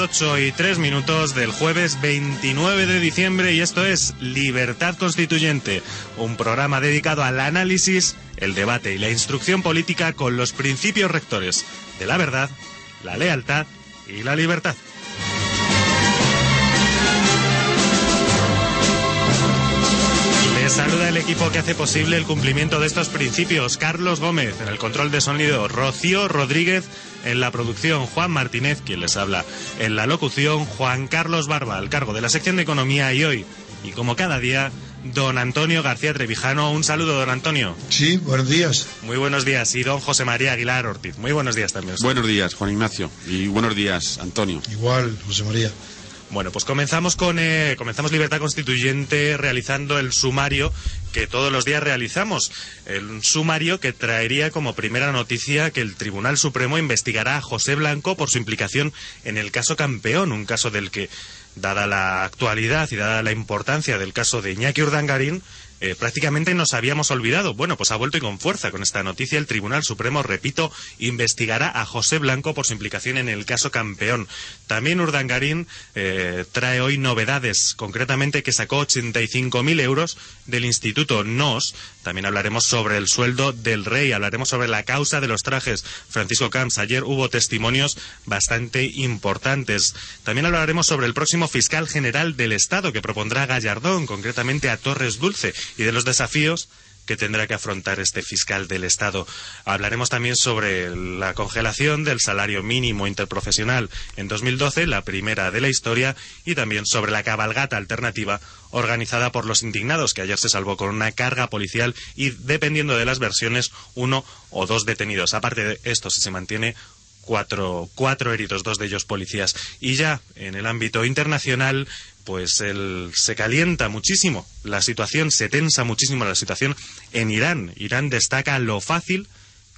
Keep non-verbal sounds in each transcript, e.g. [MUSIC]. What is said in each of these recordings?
Las 8 y 3 minutos del jueves 29 de diciembre y esto es Libertad Constituyente, un programa dedicado al análisis, el debate y la instrucción política con los principios rectores de la verdad, la lealtad y la libertad. Les saluda el equipo que hace posible el cumplimiento de estos principios. Carlos Gómez en el control de sonido, Rocío Rodríguez en la producción, Juan Martínez, quien les habla en la locución, Juan Carlos Barba al cargo de la sección de economía y hoy, y como cada día, don Antonio García Trevijano. Un saludo, don Antonio. Sí, buenos días. Muy buenos días. Y don José María Aguilar Ortiz. Muy buenos días también. Buenos días, Juan Ignacio. Y buenos días, Antonio. Igual, José María. Bueno, pues comenzamos con eh, comenzamos Libertad Constituyente realizando el sumario que todos los días realizamos. El sumario que traería como primera noticia que el Tribunal Supremo investigará a José Blanco por su implicación en el caso Campeón, un caso del que, dada la actualidad y dada la importancia del caso de Iñaki Urdangarín, eh, prácticamente nos habíamos olvidado. Bueno, pues ha vuelto y con fuerza con esta noticia. El Tribunal Supremo, repito, investigará a José Blanco por su implicación en el caso campeón. También Urdangarín eh, trae hoy novedades, concretamente que sacó 85.000 euros del Instituto NOS. También hablaremos sobre el sueldo del rey, hablaremos sobre la causa de los trajes. Francisco Camps, ayer hubo testimonios bastante importantes. También hablaremos sobre el próximo fiscal general del Estado que propondrá Gallardón, concretamente a Torres Dulce y de los desafíos que tendrá que afrontar este fiscal del Estado. Hablaremos también sobre la congelación del salario mínimo interprofesional en 2012, la primera de la historia, y también sobre la cabalgata alternativa organizada por los indignados, que ayer se salvó con una carga policial y, dependiendo de las versiones, uno o dos detenidos. Aparte de esto, si se mantiene cuatro, cuatro heridos, dos de ellos policías. Y ya en el ámbito internacional, pues el, se calienta muchísimo la situación, se tensa muchísimo la situación en Irán. Irán destaca lo fácil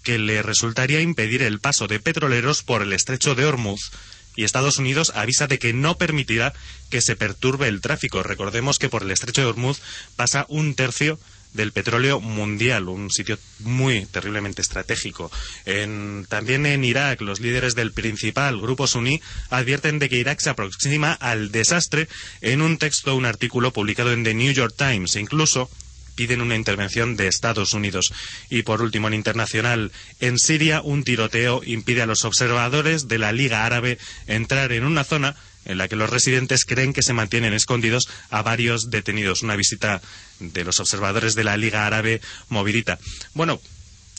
que le resultaría impedir el paso de petroleros por el estrecho de Hormuz. Y Estados Unidos avisa de que no permitirá que se perturbe el tráfico. Recordemos que por el estrecho de Hormuz pasa un tercio del petróleo mundial, un sitio muy terriblemente estratégico. En, también en Irak, los líderes del principal grupo suní advierten de que Irak se aproxima al desastre en un texto, un artículo publicado en The New York Times. Incluso piden una intervención de Estados Unidos. Y por último, en internacional, en Siria, un tiroteo impide a los observadores de la Liga Árabe entrar en una zona en la que los residentes creen que se mantienen escondidos a varios detenidos. Una visita de los observadores de la Liga Árabe Movidita. Bueno,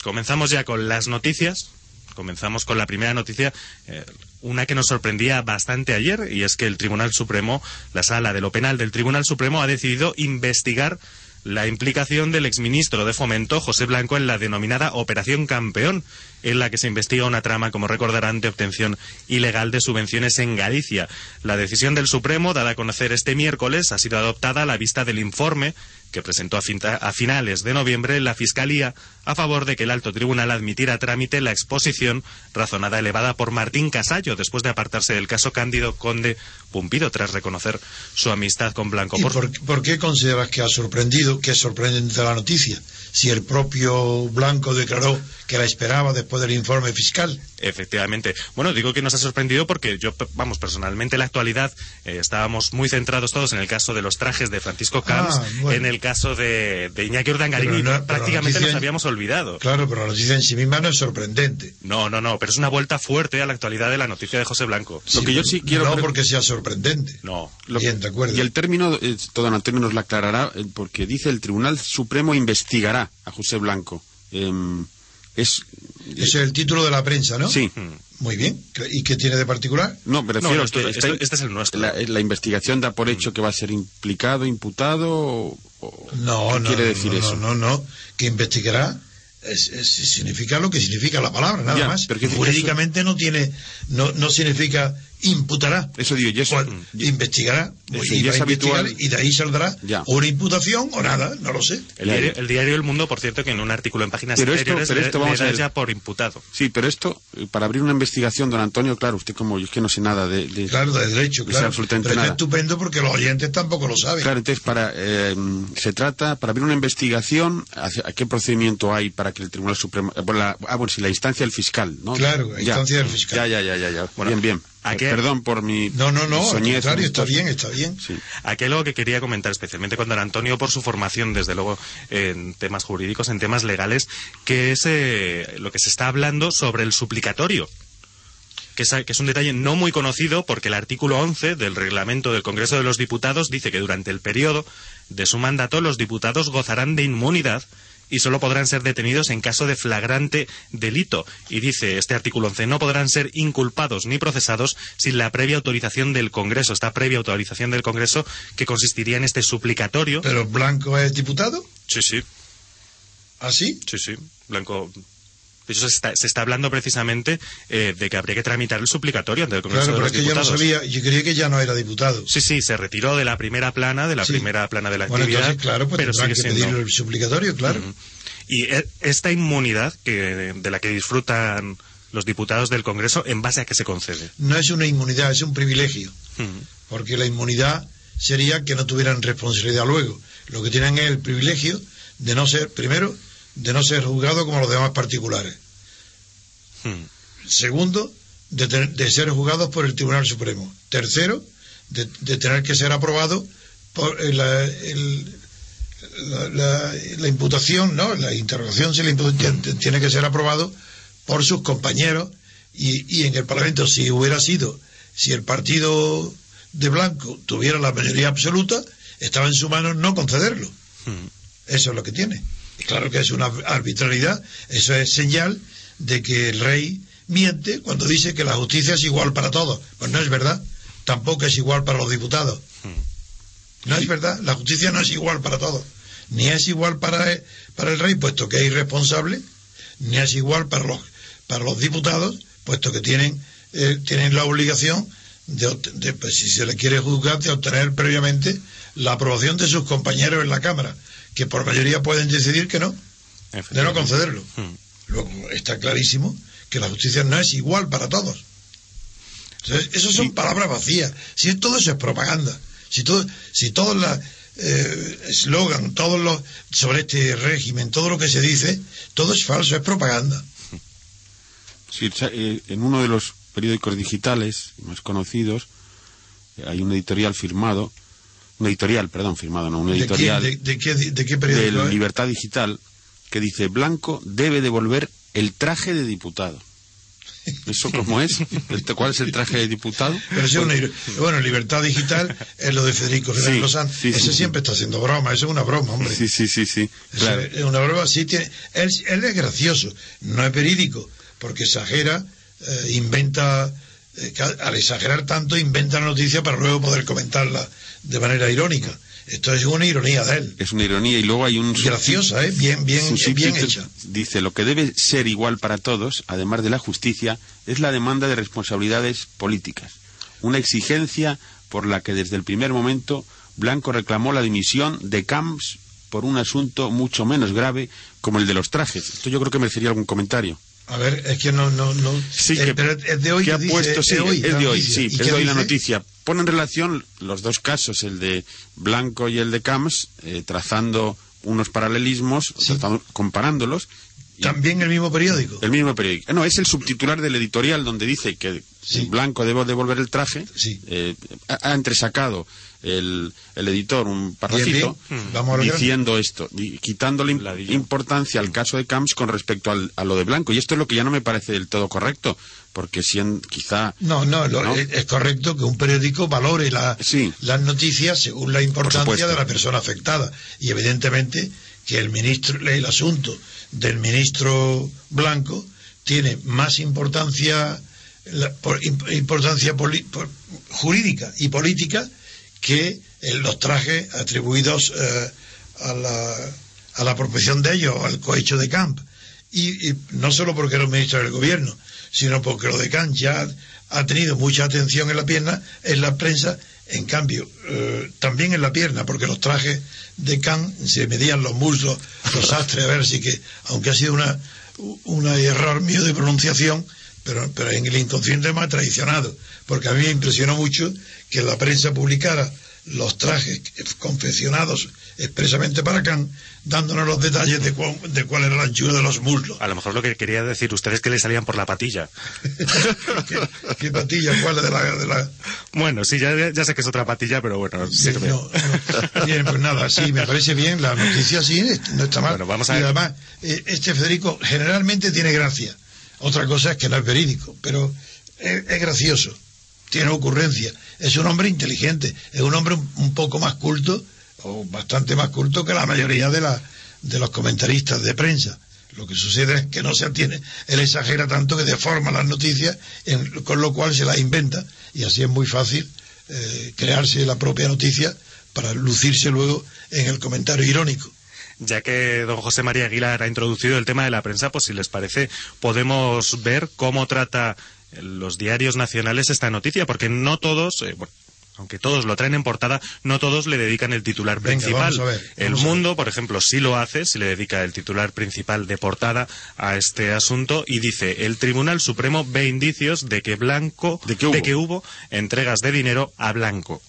comenzamos ya con las noticias. Comenzamos con la primera noticia, eh, una que nos sorprendía bastante ayer, y es que el Tribunal Supremo, la sala de lo penal del Tribunal Supremo, ha decidido investigar la implicación del exministro de Fomento, José Blanco, en la denominada Operación Campeón, en la que se investiga una trama, como recordarán, de obtención ilegal de subvenciones en Galicia. La decisión del Supremo, dada a conocer este miércoles, ha sido adoptada a la vista del informe que presentó a, a, finales de noviembre la Fiscalía a favor de que el alto tribunal admitiera a trámite la exposición razonada elevada por Martín Casallo después de apartarse del caso Cándido Conde Pumpido tras reconocer su amistad con Blanco. ¿Y por, por qué consideras que ha sorprendido, que es sorprendente la noticia? Si el propio Blanco declaró que la esperaba después del informe fiscal. Efectivamente. Bueno, digo que nos ha sorprendido porque yo, vamos, personalmente en la actualidad eh, estábamos muy centrados todos en el caso de los trajes de Francisco Camps, Ah, bueno. en el caso de, de Iñaki Urdangarín y no- prácticamente nos habíamos olvidado. Claro, pero la noticia en sí misma no es sorprendente. No, no, no, pero es una vuelta fuerte a la actualidad de la noticia de José Blanco. Lo que yo sí quiero No porque sea sorprendente. No. Lo- Bien, de acuerdo. Y el término, eh, todo don Antonio nos lo aclarará, eh, porque dice el Tribunal Supremo investigará a José Blanco. Es... Ese es el título de la prensa, ¿no? Sí. Muy bien. ¿Y qué tiene de particular? No, me refiero No, a que esto- está- este- este es el nuestro. La, la investigación da por hecho que va a ser implicado, imputado o, No, ¿qué no, quiere decir no, eso? no, no, que investigará es- es- significa lo que significa la palabra, nada Ya, más. Jurídicamente no tiene, no, no significa imputará. Eso digo, y eso- Cual- investigará Eso, y y va es habitual. y de ahí saldrá Ya. o una imputación o nada, no lo sé. El diario, el diario El Mundo, por cierto, que en un artículo en páginas Pero esto- pero esto le vamos a da ya por imputado. Sí, pero esto, eh, para abrir una investigación, don Antonio, claro, usted como yo es que no sé nada de... de- Claro, de derecho, de claro. absolutamente Pero nada. es estupendo porque los oyentes tampoco lo saben. Claro, entonces, para, eh, se trata, para abrir una investigación, ¿hacia- ¿a qué procedimiento hay para que el Tribunal Supremo... eh, bueno, la- ah, bueno, sí, la instancia del fiscal, ¿no? Claro, la Ya. instancia del fiscal. Ya, ya, ya, ya, ya. Bueno, bien, bien. ¿A qué- Perdón por mi... No, no, no, al contrario, está bien, está bien. Sí. Aquí algo que quería comentar especialmente con don Antonio por su formación, desde luego, en temas jurídicos, en temas legales, que es eh, lo que se está hablando sobre el suplicatorio. Que es, que es un detalle no muy conocido porque el artículo 11 del reglamento del Congreso de los Diputados dice que durante el periodo de su mandato los diputados gozarán de inmunidad y solo podrán ser detenidos en caso de flagrante delito. Y dice este artículo 11, no podrán ser inculpados ni procesados sin la previa autorización del Congreso. Esta previa autorización del Congreso que consistiría en este suplicatorio. Pero Blanco es diputado, Sí, sí, así. sí, sí. Blanco. De hecho, se está, se está hablando precisamente eh, de que habría que tramitar el suplicatorio ante el Congreso Claro, de pero los es que yo no sabía, yo creía que ya no era diputado. Sí, sí, se retiró de la primera plana, de la Sí. primera plana de la Bueno, actividad. entonces, claro, pues pero sigue que siendo- pedir el suplicatorio, claro. Y e- esta inmunidad que, de la que disfrutan los diputados del Congreso, ¿en base a qué se concede? No es una inmunidad, es un privilegio. Porque la inmunidad sería que no tuvieran responsabilidad luego. Lo que tienen es el privilegio de no ser, primero, de no ser juzgado como los demás particulares. Ujú. Segundo, de, de ser juzgados por el Tribunal Supremo. Tercero, de, de tener que ser aprobado por eh, la, el- la, la- la imputación, ¿no? La interrogación si la imputación tiene que ser aprobado por sus compañeros y, y en el Parlamento si hubiera sido, si el partido de Blanco tuviera la mayoría absoluta, estaba en su mano no concederlo. Ujú. Eso es lo que tiene. Claro que es una arbitrariedad, eso es señal de que el rey miente cuando dice que la justicia es igual para todos. Pues no es verdad, tampoco es igual para los diputados. No es verdad, la justicia no es igual para todos. Ni es igual para el, para el rey, puesto que es irresponsable, ni es igual para los, para los diputados, puesto que tienen, eh, tienen la obligación de, de, pues, si se le quiere juzgar, de obtener previamente la aprobación de sus compañeros en la Cámara, que por mayoría pueden decidir que no, de no concederlo. Ujú. Luego está clarísimo que la justicia no es igual para todos. Entonces, esas son palabras vacías. Si todo eso es propaganda, si todo, si todos los eh, eslogan, todos los sobre este régimen, todo lo que se dice, todo es falso, es propaganda. Sí, eh, en uno de los periódicos digitales más conocidos eh, hay un editorial firmado, un editorial, perdón, firmado, no, un ¿De, quién, editorial de, de qué, de qué periódico de? Libertad Digital que dice Blanco debe devolver el traje de diputado. ¿Eso cómo es? ¿El- ¿Cuál es el traje de diputado? [LAUGHS] Pero una bueno, libertad digital es lo de Federico Fernández Sí, Ese sí. siempre está haciendo broma, eso es una broma, hombre. Sí, sí, sí, sí. Claro. Es una broma, sí tiene. Él, él es gracioso, no es verídico, porque exagera, eh, inventa, eh, al exagerar tanto, inventa la noticia para luego poder comentarla de manera irónica. Esto es una ironía de él. Es una ironía y luego hay un Graciosa, ¿eh? Bien, bien, bien hecha. Dice, lo que debe ser igual para todos, además de la justicia, es la demanda de responsabilidades políticas. Una exigencia por la que desde el primer momento Blanco reclamó la dimisión de Camps por un asunto mucho menos grave como el de los trajes. Esto yo creo que merecería algún comentario. A ver, es que no, no, no. Sí, eh, que, pero es de hoy que ha dice, puesto, es sí, de hoy, es de hoy, sí, ¿Y es de hoy la noticia. Pone en relación los dos casos, el de Blanco y el de Camps, eh, trazando unos paralelismos, Sí. tratando- comparándolos. Y- También el mismo periódico. el mismo periódico. No, es el subtitular del editorial donde dice que Sí. Blanco debe devolver el traje. Sí. Eh, ha, entresacado el, el editor un parrafito diciendo esto, di- quitándole Ladillo. importancia al caso de Camps con respecto al- a lo de Blanco. Y esto es lo que ya no me parece del todo correcto, porque si en- quizá No, no, lo- ¿No? Es, es correcto que un periódico valore la- Sí. las noticias según la Por importancia de la persona afectada. Y evidentemente que el ministro lee el asunto del ministro Blanco tiene más importancia importancia jurídica y política que los trajes atribuidos eh, a, la, a la apropiación de ellos, al cohecho de Camp. Y, no solo porque era un ministro del gobierno, sino porque lo de Camp ya ha tenido mucha atención en la pierna, en la prensa, en cambio, eh, también en la pierna, porque los trajes de Kant se medían los muslos, los astres, a ver si que, aunque ha sido una, un error mío de pronunciación, pero, pero en el inconsciente me ha traicionado, porque a mí me impresionó mucho que la prensa publicara los trajes confeccionados expresamente para Kant, dándonos los detalles de, de cuál era la anchura de los muslos. A lo mejor lo que quería decir usted es que le salían por la patilla. [LAUGHS] ¿Qué, patilla? ¿Cuál de la, de la... Bueno, sí, ya, ya, sé que es otra patilla, pero bueno, sirve. Bien, pues nada, sí, me parece bien, la noticia sí, no está mal. Bueno, vamos a y además, eh, este Federico generalmente tiene gracia. Otra cosa es que no es verídico, pero es, es gracioso, tiene ocurrencia, es un hombre inteligente, es un hombre un poco más culto o bastante más culto que la mayoría de, la, de los comentaristas de prensa. Lo que sucede es que no se atiene, él exagera tanto que deforma las noticias, con lo cual se las inventa y así es muy fácil eh, crearse la propia noticia para lucirse luego en el comentario irónico. Ya que don José María Aguilar ha introducido el tema de la prensa, pues si les parece, podemos ver cómo trata los diarios nacionales esta noticia, porque no todos, eh, aunque todos lo traen en portada, no todos le dedican el titular principal. el Mundo, por ejemplo, sí lo hace, sí le dedica el titular principal de portada a este asunto y dice, el Tribunal Supremo ve indicios de que Blanco, de que hubo, entregas de dinero a Blanco.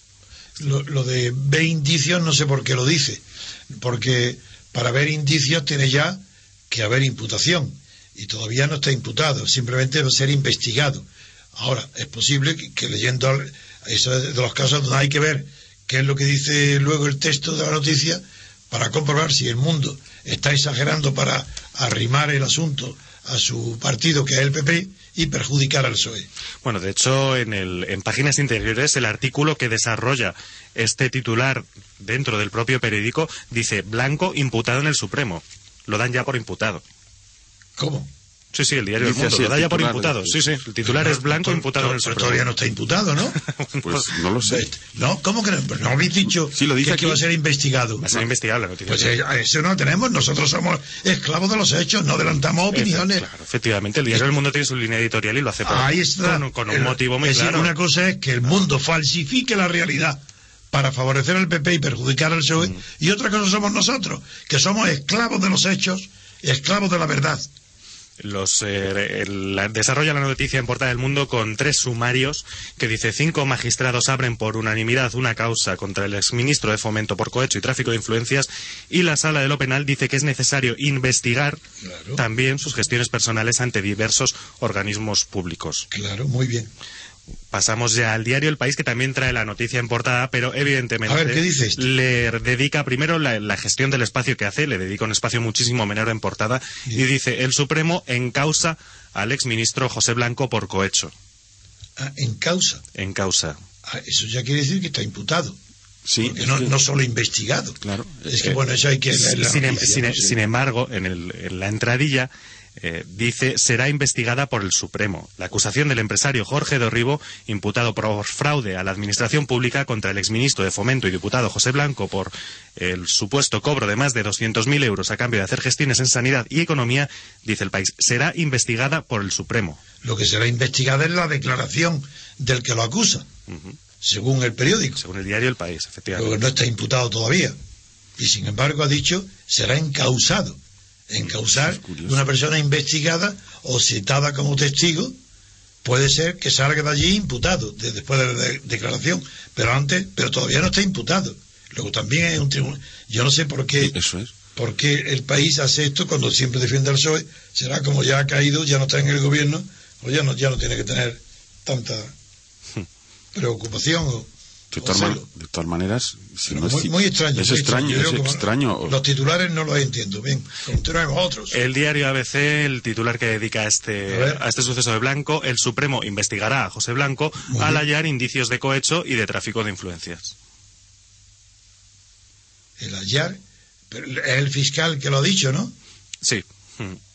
Lo, lo de ve indicios no sé por qué lo dice, porque para ver indicios tiene ya que haber imputación y todavía no está imputado, simplemente debe ser investigado. Ahora, es posible que leyendo eso es de los casos donde hay que ver qué es lo que dice luego el texto de la noticia para comprobar si el mundo está exagerando para arrimar el asunto a su partido, que es el PP, y perjudicar al PSOE. Bueno, de hecho, en, el, en páginas interiores, el artículo que desarrolla este titular dentro del propio periódico dice Blanco imputado en el Supremo. Lo dan ya por imputado. ¿Cómo? Sí, sí, el diario del Mundo. lo da ya por imputado. Sí, sí. El titular es blanco imputado en el Pero todavía no está imputado, ¿no? [LAUGHS] pues no lo sé. No, ¿cómo que no? Pues no habéis dicho sí, lo dice que, va a ser investigado. Va a ser investigado la noticia. Pues eh, eso no tenemos. Nosotros somos esclavos de los hechos, no adelantamos opiniones. Claro, efectivamente. El diario del Mundo tiene su línea editorial y lo hace Ahí está. Con, un motivo muy claro. Una cosa es que el mundo falsifique la realidad para favorecer al PP y perjudicar al PSOE. Mm. Y otra cosa somos nosotros, que somos esclavos de los hechos, esclavos de la verdad los eh, desarrolla la noticia en Portada del Mundo con tres sumarios que dice cinco magistrados abren por unanimidad una causa contra el exministro de Fomento por cohecho y tráfico de influencias y la sala de lo penal dice que es necesario investigar también sus gestiones personales ante diversos organismos públicos. Claro, muy bien. Pasamos ya al diario El País, que también trae la noticia en portada, pero evidentemente ¿qué le dedica primero la, gestión del espacio que hace, le dedica un espacio muchísimo menor en portada, y dice, el Supremo en causa al exministro José Blanco por cohecho. Ah, ¿En causa? En causa. Ah, eso ya quiere decir que está imputado. Sí, no, no, solo investigado. Claro. Es que, bueno, eso hay que... sin, em- sin, embargo, en, el, en la entradilla eh, dice será investigada por el Supremo. La acusación del empresario Jorge Dorribo, imputado por fraude a la administración pública contra el exministro de Fomento y diputado José Blanco por el supuesto cobro de más de 200.000 euros a cambio de hacer gestiones en sanidad y economía, dice el país, será investigada por el Supremo. Lo que será investigada es la declaración del que lo acusa, según el periódico. Según el diario El País, efectivamente. Porque no está imputado todavía. Y sin embargo ha dicho será encausado encausar una persona investigada o citada como testigo puede ser que salga de allí imputado después de la declaración. Pero antes pero todavía no está imputado. Luego también es un tribunal. Yo no sé por qué eso es. por qué el país hace esto cuando siempre defiende al PSOE. Será como ya ha caído ya no está en el gobierno. O ya no ya no tiene que tener tanta [LAUGHS] preocupación o de, todas, maneras, muy, extraño. Es extraño, es extraño. Los titulares no los entiendo. Bien, continuemos otros. El diario ABC, el titular que dedica a este, a, este suceso de Blanco, el Supremo investigará a José Blanco al hallar indicios de cohecho y de tráfico de influencias. El hallar, es el fiscal que lo ha dicho, ¿no? Sí.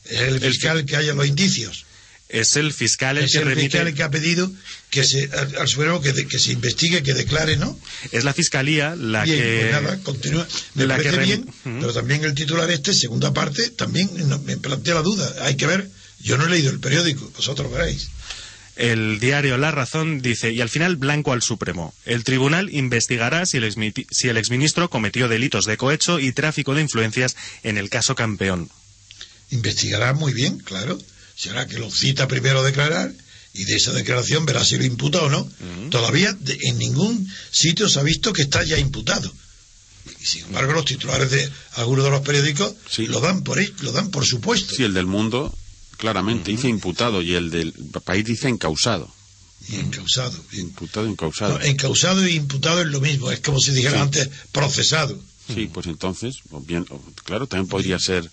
Es el fiscal que haya los indicios. Es el fiscal el es que el remite. fiscal el que ha pedido que se, al, al Supremo que, de- que se investigue, que declare, ¿no? Es la fiscalía la bien, que. pues nada, continúa. Me la parece que rem- bien, pero también el titular este, segunda parte, también me plantea la duda. Hay que ver, yo no he leído el periódico, vosotros veréis. El diario La Razón dice, y al final blanco al Supremo. El tribunal investigará si el, si el exministro cometió delitos de cohecho y tráfico de influencias en el caso campeón. Investigará muy bien, claro. Será que lo cita primero a declarar y de esa declaración verá si lo imputa o no. Todavía en ningún sitio se ha visto que está ya imputado. Y sin embargo, los titulares de algunos de los periódicos Sí. lo dan por lo dan por supuesto. Sí, el del mundo claramente dice imputado y el del país dice encausado. Y encausado. bien. Imputado, encausado. No, encausado y imputado es lo mismo, es como si dijera Sí. antes procesado. Sí, pues entonces, bien, claro, también podría ser,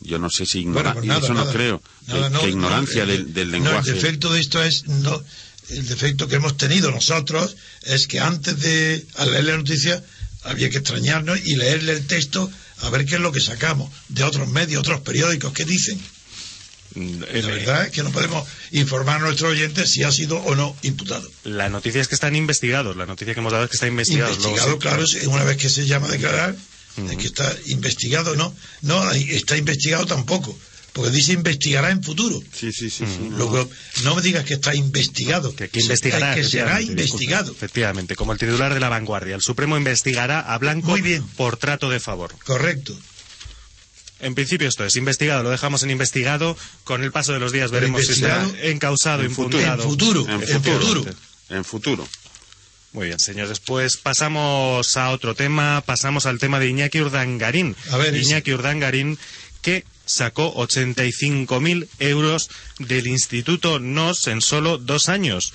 yo no sé si ignora, Bueno, pues nada, eso no creo, Nada, que, no, que no, ignorancia el- del, del no, lenguaje. el defecto de esto es, no, el defecto que hemos tenido nosotros es que antes de al leer la noticia había que extrañarnos y leerle el texto a ver qué es lo que sacamos de otros medios, otros periódicos, qué dicen. Mm, La eh, verdad es que no podemos informar a nuestros oyentes si ha sido o no imputado. La noticia es que están investigados. La noticia que hemos dado es que está investigado. Luego Investigado, sí, claro, si- una vez que se llama a declarar, es que está investigado, no, no, está investigado tampoco, porque dice investigará en futuro. Sí, sí, sí. no. Luego, no me digas que está investigado. Que, que investigará. Que será investigado. Efectivamente, como el titular de la vanguardia. El Supremo investigará a Blanco Muy bien. por trato de favor. Correcto. En principio esto es investigado, lo dejamos en investigado. Con el paso de los días veremos si será encausado, en futuro. En futuro. En En futuro. futuro. En futuro. Muy bien, señores. Pues pasamos a otro tema. Pasamos al tema de Iñaki Urdangarín. A ver. Iñaki Urdangarín que sacó 85.000 euros del Instituto NOS en solo dos años.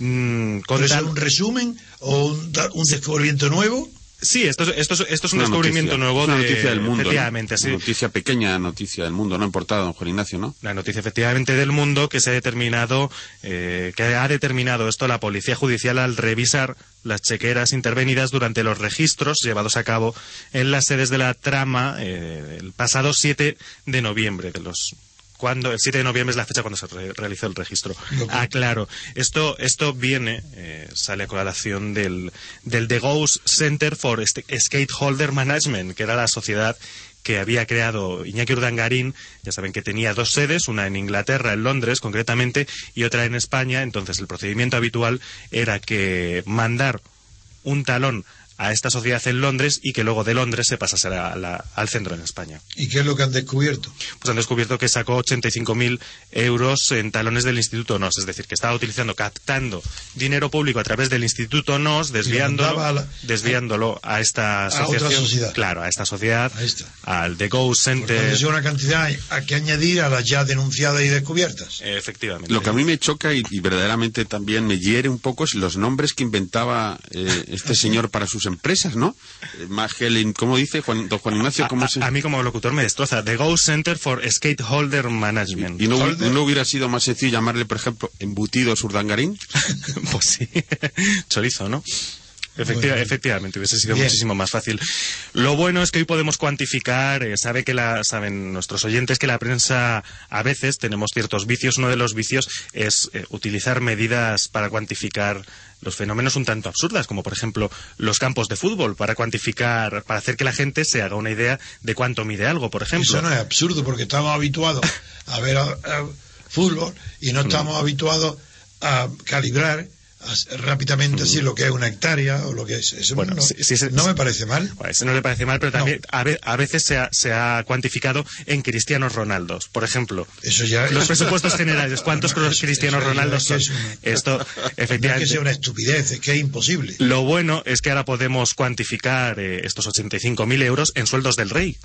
Mm, con ¿Pero es tal- un resumen o un, un descubrimiento nuevo? Sí, esto es, esto es, esto es un Una descubrimiento noticia, nuevo una de... noticia del mundo. ¿no? Efectivamente, sí. Una noticia pequeña, noticia del mundo, no importada, don Juan Ignacio, ¿no? La noticia efectivamente del mundo que se ha determinado, eh, que ha determinado esto la Policía Judicial al revisar las chequeras intervenidas durante los registros llevados a cabo en las sedes de la trama eh, el pasado 7 de noviembre de los cuando el 7 de noviembre es la fecha cuando se re- realizó el registro. Ah, claro. Esto, esto viene, eh, sale a colación del, del The Ghost Center for Skateholder Management, que era la sociedad que había creado Iñaki Urdangarín. Ya saben que tenía dos sedes, una en Inglaterra, en Londres concretamente, y otra en España. Entonces el procedimiento habitual era que mandar un talón a esta sociedad en Londres y que luego de Londres se pasase a la- al centro en España ¿Y qué es lo que han descubierto? pues han descubierto que sacó 85.000 euros en talones del Instituto NOS, es decir, que estaba utilizando, captando dinero público a través del Instituto NOS, desviándolo, a la- desviándolo a esta otra asociación, sociedad. claro, a esta sociedad, A esta. al The Ghost Center, es una cantidad a que añadir a las ya denunciadas y descubiertas. efectivamente. Lo que a mí me choca y, y verdaderamente también me hiere un poco es los nombres que inventaba eh, este señor para sus empresas, ¿no? Eh, Magellan, ¿cómo dice Juan, don Juan Ignacio? ¿Cómo a, se...? a- mí como locutor me destroza. The Ghost Center for Skateholder Management. ¿Y no, hubi- Holder. no hubiera sido más sencillo llamarle, por ejemplo, embutidos urdangarín? [LAUGHS] pues sí, [LAUGHS] chorizo, ¿no? Efectiva- efectivamente, hubiese sido Bien. muchísimo más fácil. Lo bueno es que hoy podemos cuantificar, eh, sabe que la, saben nuestros oyentes que la prensa a veces tenemos ciertos vicios. Uno de los vicios es eh, utilizar medidas para cuantificar los fenómenos un tanto absurdas, como por ejemplo los campos de fútbol, para cuantificar, para hacer que la gente se haga una idea de cuánto mide algo, por ejemplo. Eso no es absurdo porque estamos habituados a ver a- a fútbol y no estamos habituados a calibrar rápidamente así lo que es una hectárea o lo que es. Eso Bueno, no, me parece mal. No le parece mal, pero también a, ve- a veces se ha, se ha cuantificado en cristianos Ronaldos. Por ejemplo, Eso ya los es- presupuestos generales, ¿cuántos [LAUGHS] No, cristianos Ronaldos son? que es una- Esto, [LAUGHS] No es que efectivamente. sea una estupidez, es que es imposible. Lo bueno es que ahora podemos cuantificar eh, estos 85.000 euros en sueldos del rey.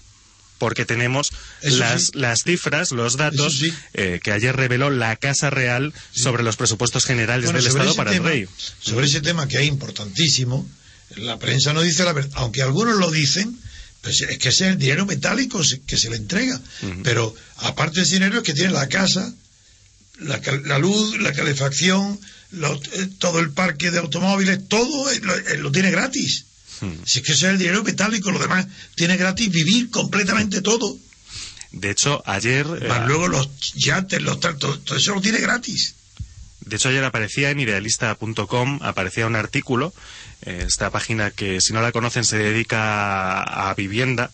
Porque tenemos las, sí. las cifras, los datos sí. eh, que ayer reveló la Casa Real sobre los presupuestos generales Bueno, del Estado para tema- el rey. Sobre ese tema que es importantísimo, la prensa no dice la verdad, aunque algunos lo dicen, pues es que es el dinero metálico que se le entrega. Pero aparte de ese dinero es que tiene la casa, la, la luz, la calefacción, lo- eh, todo el parque de automóviles, todo eh, lo, eh, lo tiene gratis. Si es que ese es el dinero metálico, lo demás tiene gratis vivir completamente todo. De hecho, ayer... Más eh, luego los yates, los todo eso lo tiene gratis. De hecho, ayer aparecía en idealista.com, aparecía un artículo, eh, esta página que si no la conocen se dedica a, a vivienda,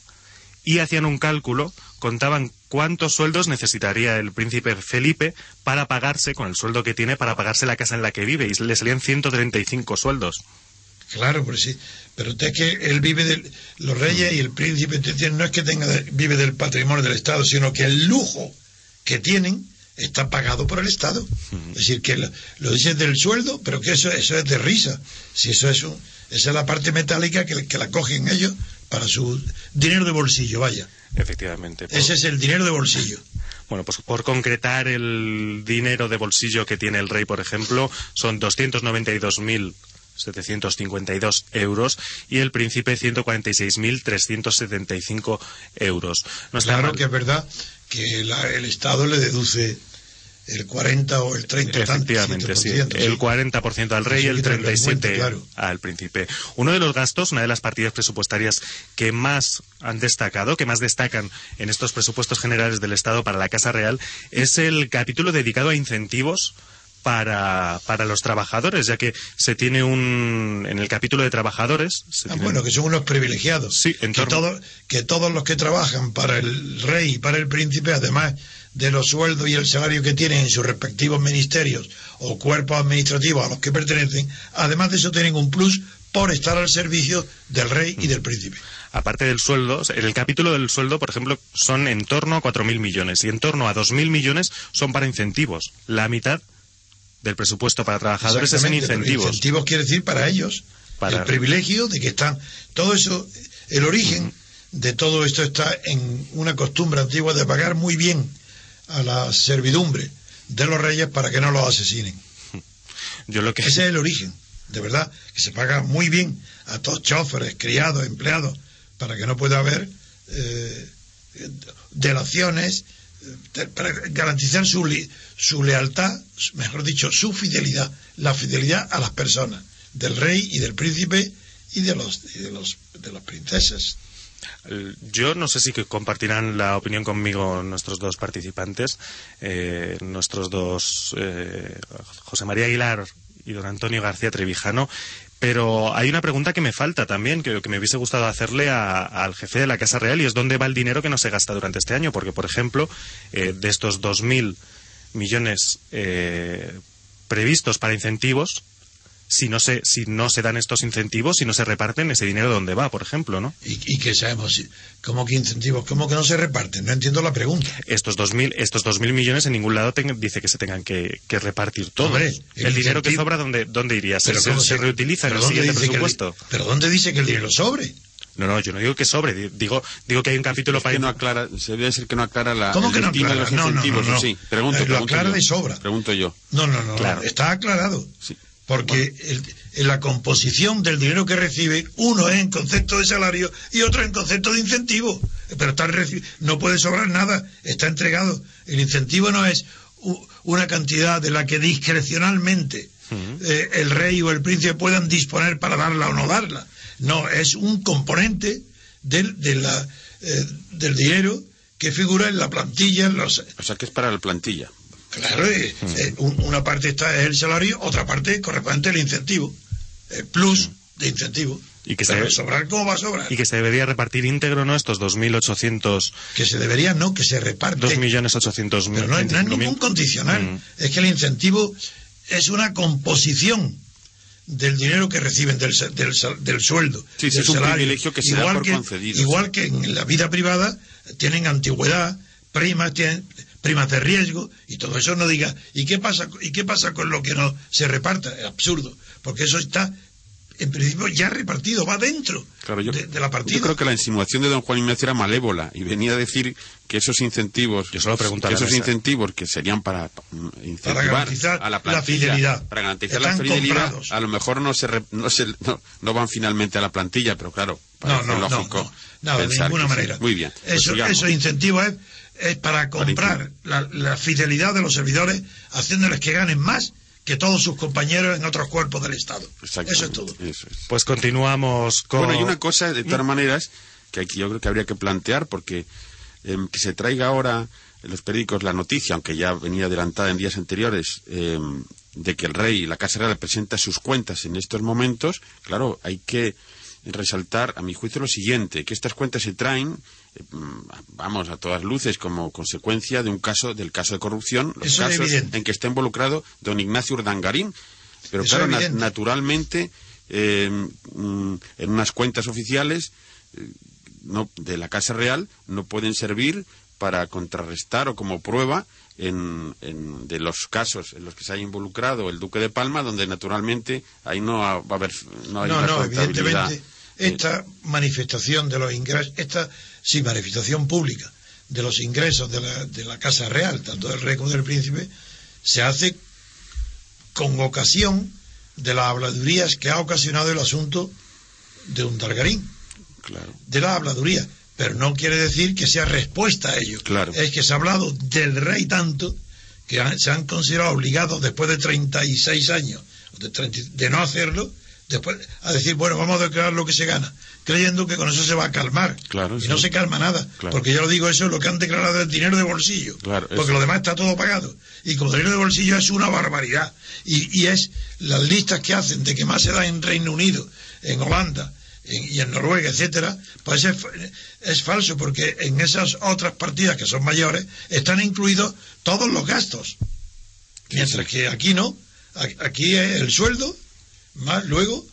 y hacían un cálculo, contaban cuántos sueldos necesitaría el príncipe Felipe para pagarse, con el sueldo que tiene, para pagarse la casa en la que vive, y le salían 135 sueldos. Claro, pues sí. Pero usted es que él vive de los reyes y el príncipe no es que tenga vive del patrimonio del Estado, sino que el lujo que tienen está pagado por el Estado. Es decir, que lo, lo del sueldo, pero que eso, eso es de risa. Si eso es un- esa es la parte metálica que, que la cogen ellos para su dinero de bolsillo, vaya. Efectivamente. Por- Ese es el dinero de bolsillo. [LAUGHS] Bueno, pues por concretar el dinero de bolsillo que tiene el rey, por ejemplo, son 292.752 euros y el príncipe 146.375 euros. No está Claro mal. que es verdad que la- el Estado le deduce el 40 o el 30 tan- Efectivamente, sí. 7%, El 40% al rey y el hay que tenerlo en 37% cuenta, claro. al príncipe. Uno de los gastos, una de las partidas presupuestarias que más han destacado, que más destacan en estos presupuestos generales del Estado para la Casa Real, es el capítulo dedicado a incentivos para, para los trabajadores, ya que se tiene un. En el capítulo de trabajadores. se Ah, tiene- bueno, que son unos privilegiados. Sí, en que, todo- que todos los que trabajan para el rey y para el príncipe, además de los sueldos y el salario que tienen en sus respectivos ministerios o cuerpos administrativos a los que pertenecen, además de eso tienen un plus por estar al servicio del rey y del príncipe. aparte del sueldo, en el capítulo del sueldo, por ejemplo, son en torno a 4.000 millones y en torno a 2.000 millones son para incentivos. La mitad del presupuesto para trabajadores es en incentivos. Incentivos quiere decir para ellos. Para- El privilegio de que están. Todo eso, el origen de todo esto está en una costumbre antigua de pagar muy bien a la servidumbre de los reyes para que no los asesinen. [LAUGHS] Yo lo que Ese es el origen, de verdad, que se paga muy bien a todos choferes, criados, empleados, para que no pueda haber eh, delaciones, para garantizar su, su lealtad, mejor dicho, su fidelidad, la fidelidad a las personas, del rey y del príncipe y de los, de los de las princesas. Eh, Yo no sé si compartirán la opinión conmigo nuestros dos participantes, eh, nuestros dos, eh, José María Aguilar y don Antonio García Trevijano, pero hay una pregunta que me falta también, que, que me hubiese gustado hacerle a- al jefe de la Casa Real, y es dónde va el dinero que no se gasta durante este año, porque, por ejemplo, eh, de estos 2.000 millones eh, previstos para incentivos, si no se si no se dan estos incentivos, si no se reparten ese dinero dónde va, por ejemplo, ¿no? Y, y que sabemos, ¿cómo que incentivos? ¿Cómo que no se reparten? No entiendo la pregunta. estos 2.000 estos 2000 millones en ningún lado ten- dice que se tengan que, que repartir todos. Hombre, el, el dinero que sobra, ¿dónde, dónde iría? ¿Se, se- ¿cómo se reutiliza en pero el dónde siguiente dice que el di- presupuesto? ¿Pero dónde dice que el dinero sobre? No, no, yo no digo que sobre, di- digo, digo que hay un capítulo Es para... que no aclara, se debe ser que no aclara la ¿Cómo que no aclara? los No, no, incentivos, no, no. ¿o sí. Pregunto, Eh, lo pregunto aclara yo. de sobra. Pregunto yo. No, no, no, Claro. está aclarado. Sí. Porque el- en la composición del dinero que recibe, uno es en concepto de salario y otro en concepto de incentivo. Pero está reci- no puede sobrar nada, está entregado. El incentivo no es una cantidad de la que discrecionalmente eh, el rey o el príncipe puedan disponer para darla o no darla. No, es un componente del, de la, eh, del dinero que figura en la plantilla, en los, O sea que es para la plantilla. Claro, eh, eh, un- una parte está es el salario, otra parte corresponde al incentivo, el plus de incentivo. Y que Pero se- sobrar, ¿cómo va a sobrar? Y que se debería repartir íntegro, ¿no? Estos 2.800... Que se debería, no, que se reparte. 2.800.000... Pero no, hay- no hay ningún condicional. Mm. Es que el incentivo es una composición del dinero que reciben del, del, del sueldo. Sí, sí, del es un salario. privilegio que se da por concedido, Igual que en la vida privada tienen antigüedad, primas, tienen primas de riesgo y todo eso no diga, ¿y qué pasa, y qué pasa con lo que no se reparta? Es absurdo, porque eso está en principio ya repartido, va dentro Claro, yo, de, de la partida. yo creo que la insinuación de don Juan Ignacio era malévola y venía a decir que esos incentivos, Yo solo que esos incentivos que serían para incentivar garantizar a la la plantilla, fidelidad. para garantizar Están la fidelidad, comprados. a lo mejor no se, re- no, se no, no van finalmente a la plantilla, pero claro, No, parece no, no, lógico no, nada, de ninguna que sí. manera. Muy bien. pues Eso, sigamos. eso incentivo es, es para comprar la, la fidelidad de los servidores, haciéndoles que ganen más que todos sus compañeros en otros cuerpos del Estado. Eso es todo. eso es. Pues continuamos con... Bueno, hay una cosa, de todas maneras, que aquí yo creo que habría que plantear, porque em, que se traiga ahora en los periódicos la noticia, aunque ya venía adelantada en días anteriores, em, de que el rey y la Casa Real presenta sus cuentas en estos momentos, claro, hay que resaltar, a mi juicio, lo siguiente, que estas cuentas se traen, vamos, a todas luces, como consecuencia de un caso, del caso de corrupción, los Eso casos en que está involucrado don Ignacio Urdangarín. Pero Eso claro, na- naturalmente, eh, mm, en unas cuentas oficiales eh, no, de la Casa Real no pueden servir para contrarrestar o como prueba en, en- de los casos en los que se haya involucrado el Duque de Palma, donde naturalmente ahí no ha- va a haber no, hay No, una no, evidentemente, esta manifestación de los ingresos, esta sí, manifestación pública de los ingresos de la, de la Casa Real, tanto del rey como del príncipe, se hace con ocasión de las habladurías que ha ocasionado el asunto de un Targarín, Claro. de la habladuría, pero no quiere decir que sea respuesta a ello. Claro. Es que se ha hablado del rey tanto que han- se han considerado obligados después de 36 años de, 30 de no hacerlo, después a decir, bueno, vamos a declarar lo que se gana, creyendo que con eso se va a calmar. Claro, y sí. no se calma nada, Claro. porque yo lo digo, eso es lo que han declarado el dinero de bolsillo, Claro, porque eso. lo demás está todo pagado. Y como dinero de bolsillo es una barbaridad. Y, y es las listas que hacen de que más se da en Reino Unido, en Holanda en- y en Noruega, etcétera, pues es, es falso, porque en esas otras partidas que son mayores están incluidos todos los gastos. Mientras que aquí no, aquí es el sueldo, más luego,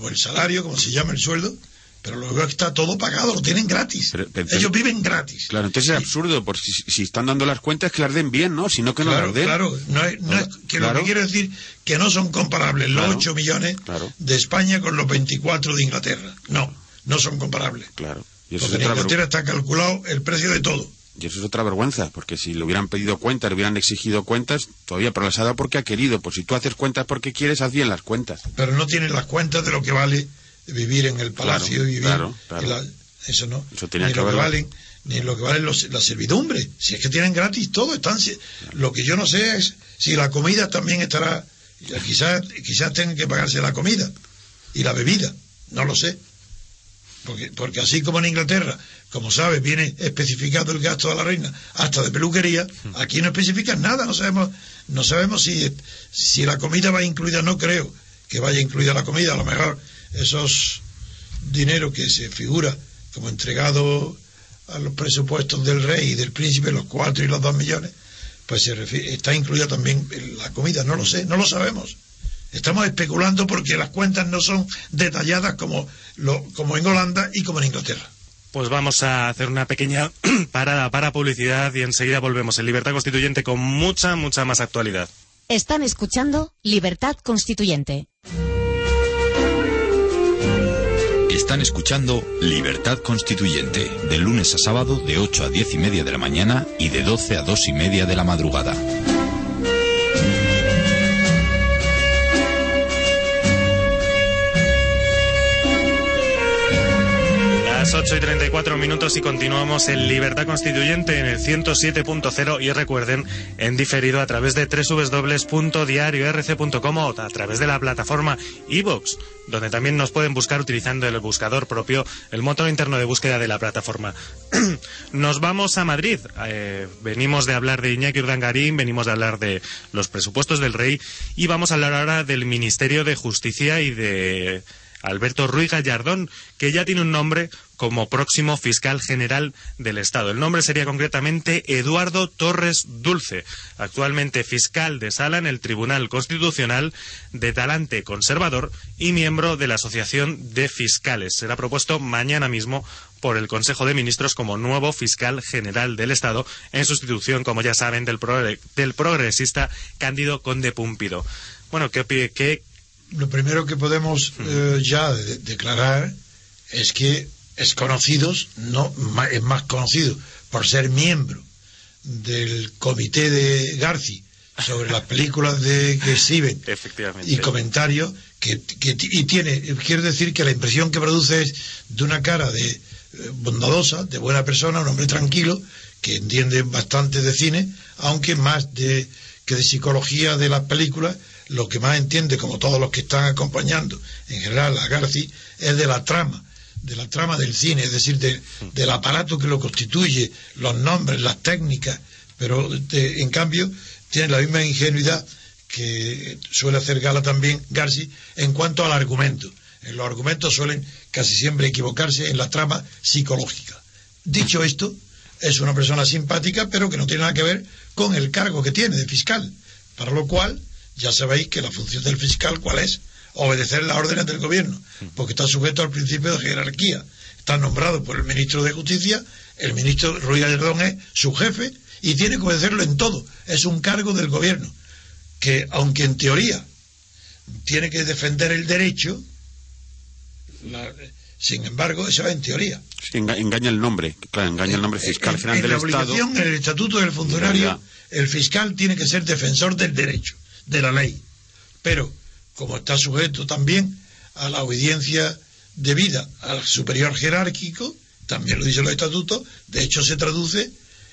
o el salario, como se llama el sueldo, pero luego está todo pagado, lo tienen gratis. Pero- pero- Ellos viven gratis. Claro, entonces es absurdo, porque si, si están dando las cuentas, que las den bien, ¿no? Si no, que no claro, las den. claro, no es, no es- que Claro. lo que quiero decir que no son comparables Claro, los 8 millones claro. de España con los 24 de Inglaterra. No, no son comparables. Claro. Y eso, es Porque en Inglaterra está calculado el precio de todo. Y eso es otra vergüenza, porque si le hubieran pedido cuentas, le hubieran exigido cuentas, todavía, pero las ha dado porque ha querido. Pues si tú haces cuentas porque quieres, haz bien las cuentas. pero no tienen las cuentas de lo que vale vivir en el palacio Claro, y vivir claro, claro. la- eso no Eso tenía ni que lo que valen ni lo que valen los, la servidumbre si es que tienen gratis todo están si- lo que yo no sé es si la comida también estará quizás quizás tengan que pagarse la comida y la bebida no lo sé porque, porque así como en Inglaterra, como sabes, viene especificado el gasto de la reina, hasta de peluquería, aquí no especifican nada, no sabemos, no sabemos si, si la comida va incluida, no creo que vaya incluida la comida, a lo mejor esos dineros que se figura como entregado a los presupuestos del rey y del príncipe, los cuatro y los dos millones, pues se refiere- está incluida también la comida, no lo sé, no lo sabemos. Estamos especulando porque las cuentas no son detalladas como, lo, como en Holanda y como en Inglaterra. Pues vamos a hacer una pequeña [CLEARS THROAT] parada para publicidad y enseguida volvemos en Libertad Constituyente con mucha, mucha más actualidad. Están escuchando Libertad Constituyente. Están escuchando Libertad Constituyente, de lunes a sábado de 8 a 10 y media de la mañana y de 12 a 2 y media de la madrugada. Las 8 y 34 minutos y continuamos en Libertad Constituyente en el 107.0 y recuerden, en diferido a través de www.diariorc.com o a través de la plataforma iVoox, donde también nos pueden buscar utilizando el buscador propio, el motor interno de búsqueda de la plataforma. [CLEARS THROAT] nos vamos a Madrid. Eh, venimos de hablar de Iñaki Urdangarín, venimos de hablar de los presupuestos del rey y vamos a hablar ahora del Ministerio de Justicia y de Alberto Ruiz Gallardón, que ya tiene un nombre como próximo fiscal general del Estado. El nombre sería concretamente Eduardo Torres Dulce, actualmente fiscal de sala en el Tribunal Constitucional de talante conservador y miembro de la Asociación de Fiscales. Será propuesto mañana mismo por el Consejo de Ministros como nuevo fiscal general del Estado, en sustitución, como ya saben, del, del progresista Cándido Conde Púmpido. Bueno, ¿qué, qué Lo primero que podemos eh, ya de- declarar es que es conocidos, no es más conocido por ser miembro del comité de Garci sobre las películas de que exhiben [LAUGHS] Efectivamente. y comentarios que, que y tiene quiero decir que la impresión que produce es de una cara de eh, bondadosa de buena persona un hombre tranquilo que entiende bastante de cine aunque más de que de psicología de las películas lo que más entiende como todos los que están acompañando en general a Garci es de la trama de la trama del cine, es decir, de- del aparato que lo constituye, los nombres, las técnicas, pero de- en cambio tiene la misma ingenuidad que suele hacer Gala también Garci en cuanto al argumento. En los argumentos suelen casi siempre equivocarse en la trama psicológica. Dicho esto, es una persona simpática, pero que no tiene nada que ver con el cargo que tiene de fiscal. Para lo cual, ya sabéis que la función del fiscal, ¿cuál es? Obedecer las órdenes del gobierno, porque está sujeto al principio de jerarquía. Está nombrado por el ministro de Justicia, el ministro Ruiz Gallardón es su jefe y tiene que obedecerlo en todo. Es un cargo del gobierno, que aunque en teoría tiene que defender el derecho, la- sin embargo, eso es en teoría. Sí, enga- engaña el nombre, claro, engaña el nombre fiscal En- general en del la Estado. obligación, en el estatuto del funcionario, el fiscal tiene que ser defensor del derecho, de la ley. Pero, como está sujeto también a la obediencia debida al superior jerárquico, también lo dicen los estatutos, de hecho se traduce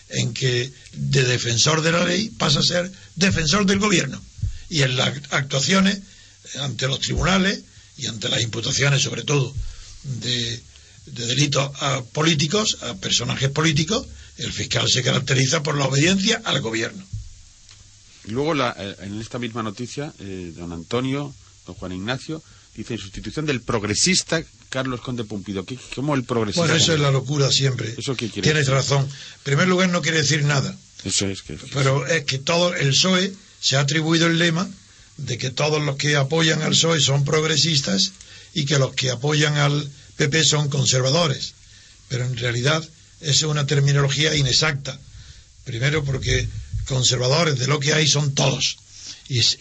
en que de defensor de la ley pasa a ser defensor del gobierno. Y en las actuaciones ante los tribunales y ante las imputaciones, sobre todo, de, de delitos a políticos, a personajes políticos, el fiscal se caracteriza por la obediencia al gobierno. Y luego, la- eh, en esta misma noticia, eh, don Antonio, don Juan Ignacio, dice en sustitución del progresista Carlos Conde Pumpido. ¿Qué, ¿Cómo el progresista? Bueno, eso es la locura siempre. ¿Eso qué quiere Tienes decir? razón. En primer lugar, no quiere decir nada. Eso es que... Pero es que todo el PSOE se ha atribuido el lema de que todos los que apoyan al PSOE son progresistas y que los que apoyan al PP son conservadores. Pero en realidad esa es una terminología inexacta. Primero porque conservadores de lo que hay son todos. Y es,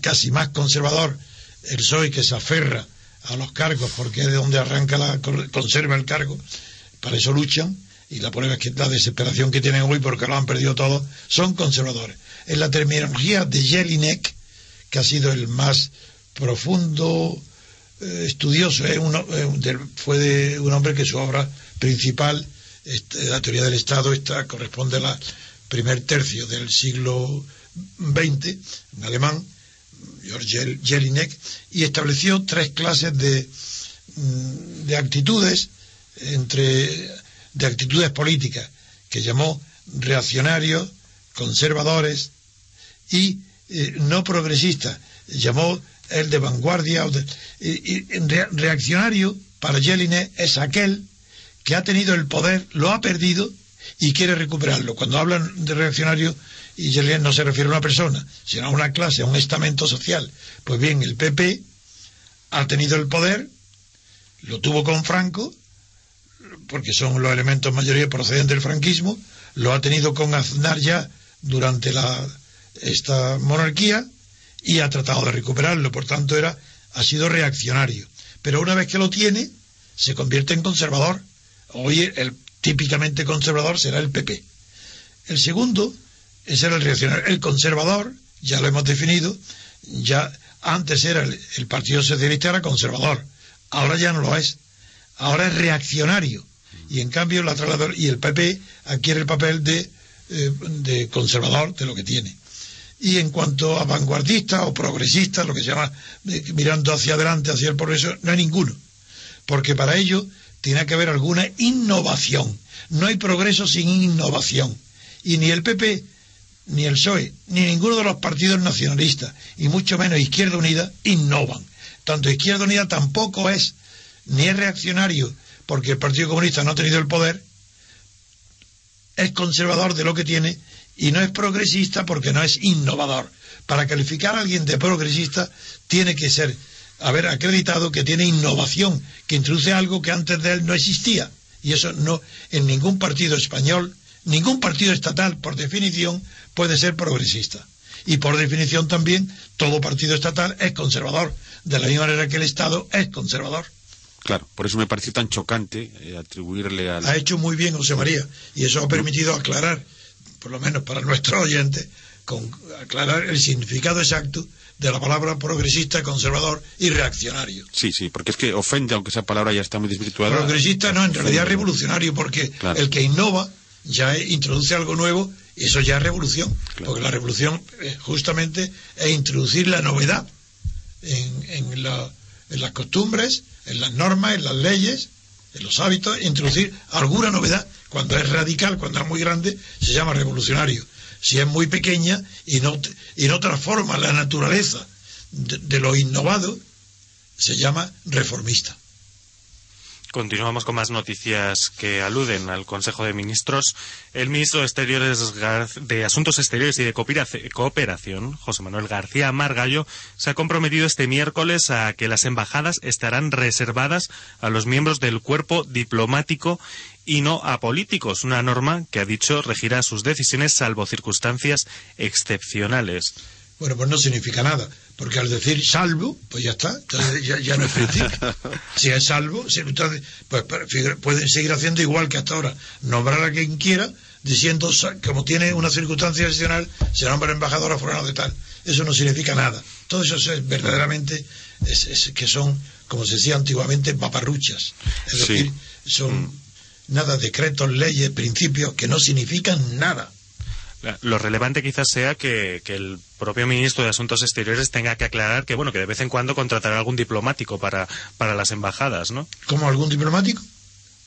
casi más conservador el PSOE que se aferra a los cargos porque es de donde arranca la conserva el cargo. Para eso luchan y la prueba es que la desesperación que tienen hoy porque lo han perdido todo son conservadores. En la terminología de Jelinek, que ha sido el más profundo eh, estudioso, es uno- eh, del- fue de un hombre que su obra principal, este, la teoría del Estado, está, corresponde al primer tercio del siglo XX, en alemán, George Jel- Jelinek, y estableció tres clases de, mm, de actitudes entre de actitudes políticas que llamó reaccionarios, conservadores y eh, no progresistas. Llamó el de vanguardia. o de- reaccionario para Jelinek es aquel que ha tenido el poder, lo ha perdido y quiere recuperarlo. Cuando hablan de reaccionario, y no se refiere a una persona, sino a una clase, a un estamento social. Pues bien, el PP ha tenido el poder, lo tuvo con Franco, porque son los elementos mayoría procedentes del franquismo, lo ha tenido con Aznar ya durante la, esta monarquía y ha tratado de recuperarlo, por tanto era, ha sido reaccionario. Pero una vez que lo tiene, se convierte en conservador. Hoy el típicamente conservador será el PP. El segundo era el reaccionario. El conservador, ya lo hemos definido, ya antes era el, Partido Socialista era conservador, ahora ya no lo es. Ahora es reaccionario. Y en cambio la y el PP adquiere el papel de, eh, de conservador de lo que tiene. Y en cuanto a vanguardista o progresista, lo que se llama eh, mirando hacia adelante, hacia el progreso, no hay ninguno. Porque para ello tiene que haber alguna innovación. No hay progreso sin innovación. Y ni el PP, ni el PSOE, ni ninguno de los partidos nacionalistas, y mucho menos Izquierda Unida, innovan. Tanto Izquierda Unida tampoco es, ni es reaccionario, porque el Partido Comunista no ha tenido el poder, es conservador de lo que tiene, y no es progresista porque no es innovador. Para calificar a alguien de progresista, tiene que ser, haber acreditado que tiene innovación, que introduce algo que antes de él no existía. Y eso no, en ningún partido español, ningún partido estatal, por definición, puede ser progresista. Y por definición también, todo partido estatal es conservador, de la misma manera que el Estado es conservador. Claro, por eso me pareció tan chocante eh, atribuirle al... Ha hecho muy bien José María, y eso ha permitido aclarar, por lo menos para nuestros oyentes, con, aclarar el significado exacto de la palabra progresista, conservador y reaccionario. Sí, sí, porque es que ofende, aunque esa palabra ya está muy desvirtuada. Progresista no, en realidad revolucionario, porque Claro. el que innova ya introduce algo nuevo, y eso ya es revolución, Claro. porque la revolución justamente es introducir la novedad en, en la- en las costumbres, en las normas, en las leyes, en los hábitos, introducir alguna novedad. Cuando es radical, cuando es muy grande, se llama revolucionario. Si es muy pequeña y no, y no transforma la naturaleza de, lo innovado, se llama reformista. Continuamos con más noticias que aluden al Consejo de Ministros. El ministro de, Exteriores, de Asuntos Exteriores y de Cooperación, José Manuel García Margallo, se ha comprometido este miércoles a que las embajadas estarán reservadas a los miembros del cuerpo diplomático y no a políticos, una norma que ha dicho regirá sus decisiones salvo circunstancias excepcionales. Bueno, pues no significa nada, porque al decir salvo, pues ya está, ya, no es principio. [LAUGHS] Si es salvo, si, entonces, pues pueden seguir haciendo igual que hasta ahora, nombrar a quien quiera, diciendo, como tiene una circunstancia excepcional, se nombra embajador a de tal. Eso no significa nada. Todo eso es verdaderamente, es, que son, como se decía antiguamente, paparruchas. Es decir, son mm. Nada, decretos, leyes, principios que no significan nada. Lo relevante quizás sea que, el propio ministro de Asuntos Exteriores tenga que aclarar que, bueno, que de vez en cuando contratará algún diplomático para, para las embajadas, ¿no? ¿Cómo algún diplomático?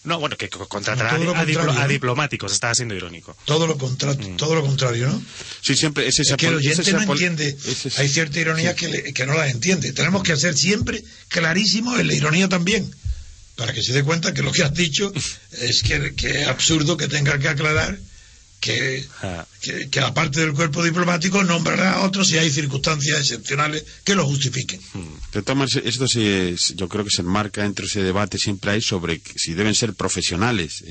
No, bueno, que contratará a, diplomáticos, estaba siendo irónico. Todo lo, mm. todo lo contrario, ¿no? Sí, siempre es esa que el oyente no entiende, hay cierta ironía que, que no la entiende. Tenemos que hacer siempre clarísimo en la ironía también, para que se dé cuenta que lo que has dicho es que, que es absurdo que tenga que aclarar que, que, aparte del cuerpo diplomático nombrará a otros si hay circunstancias excepcionales que lo justifiquen. Hmm. De todas esto sí yo creo que se enmarca entre ese debate siempre hay sobre si deben ser profesionales.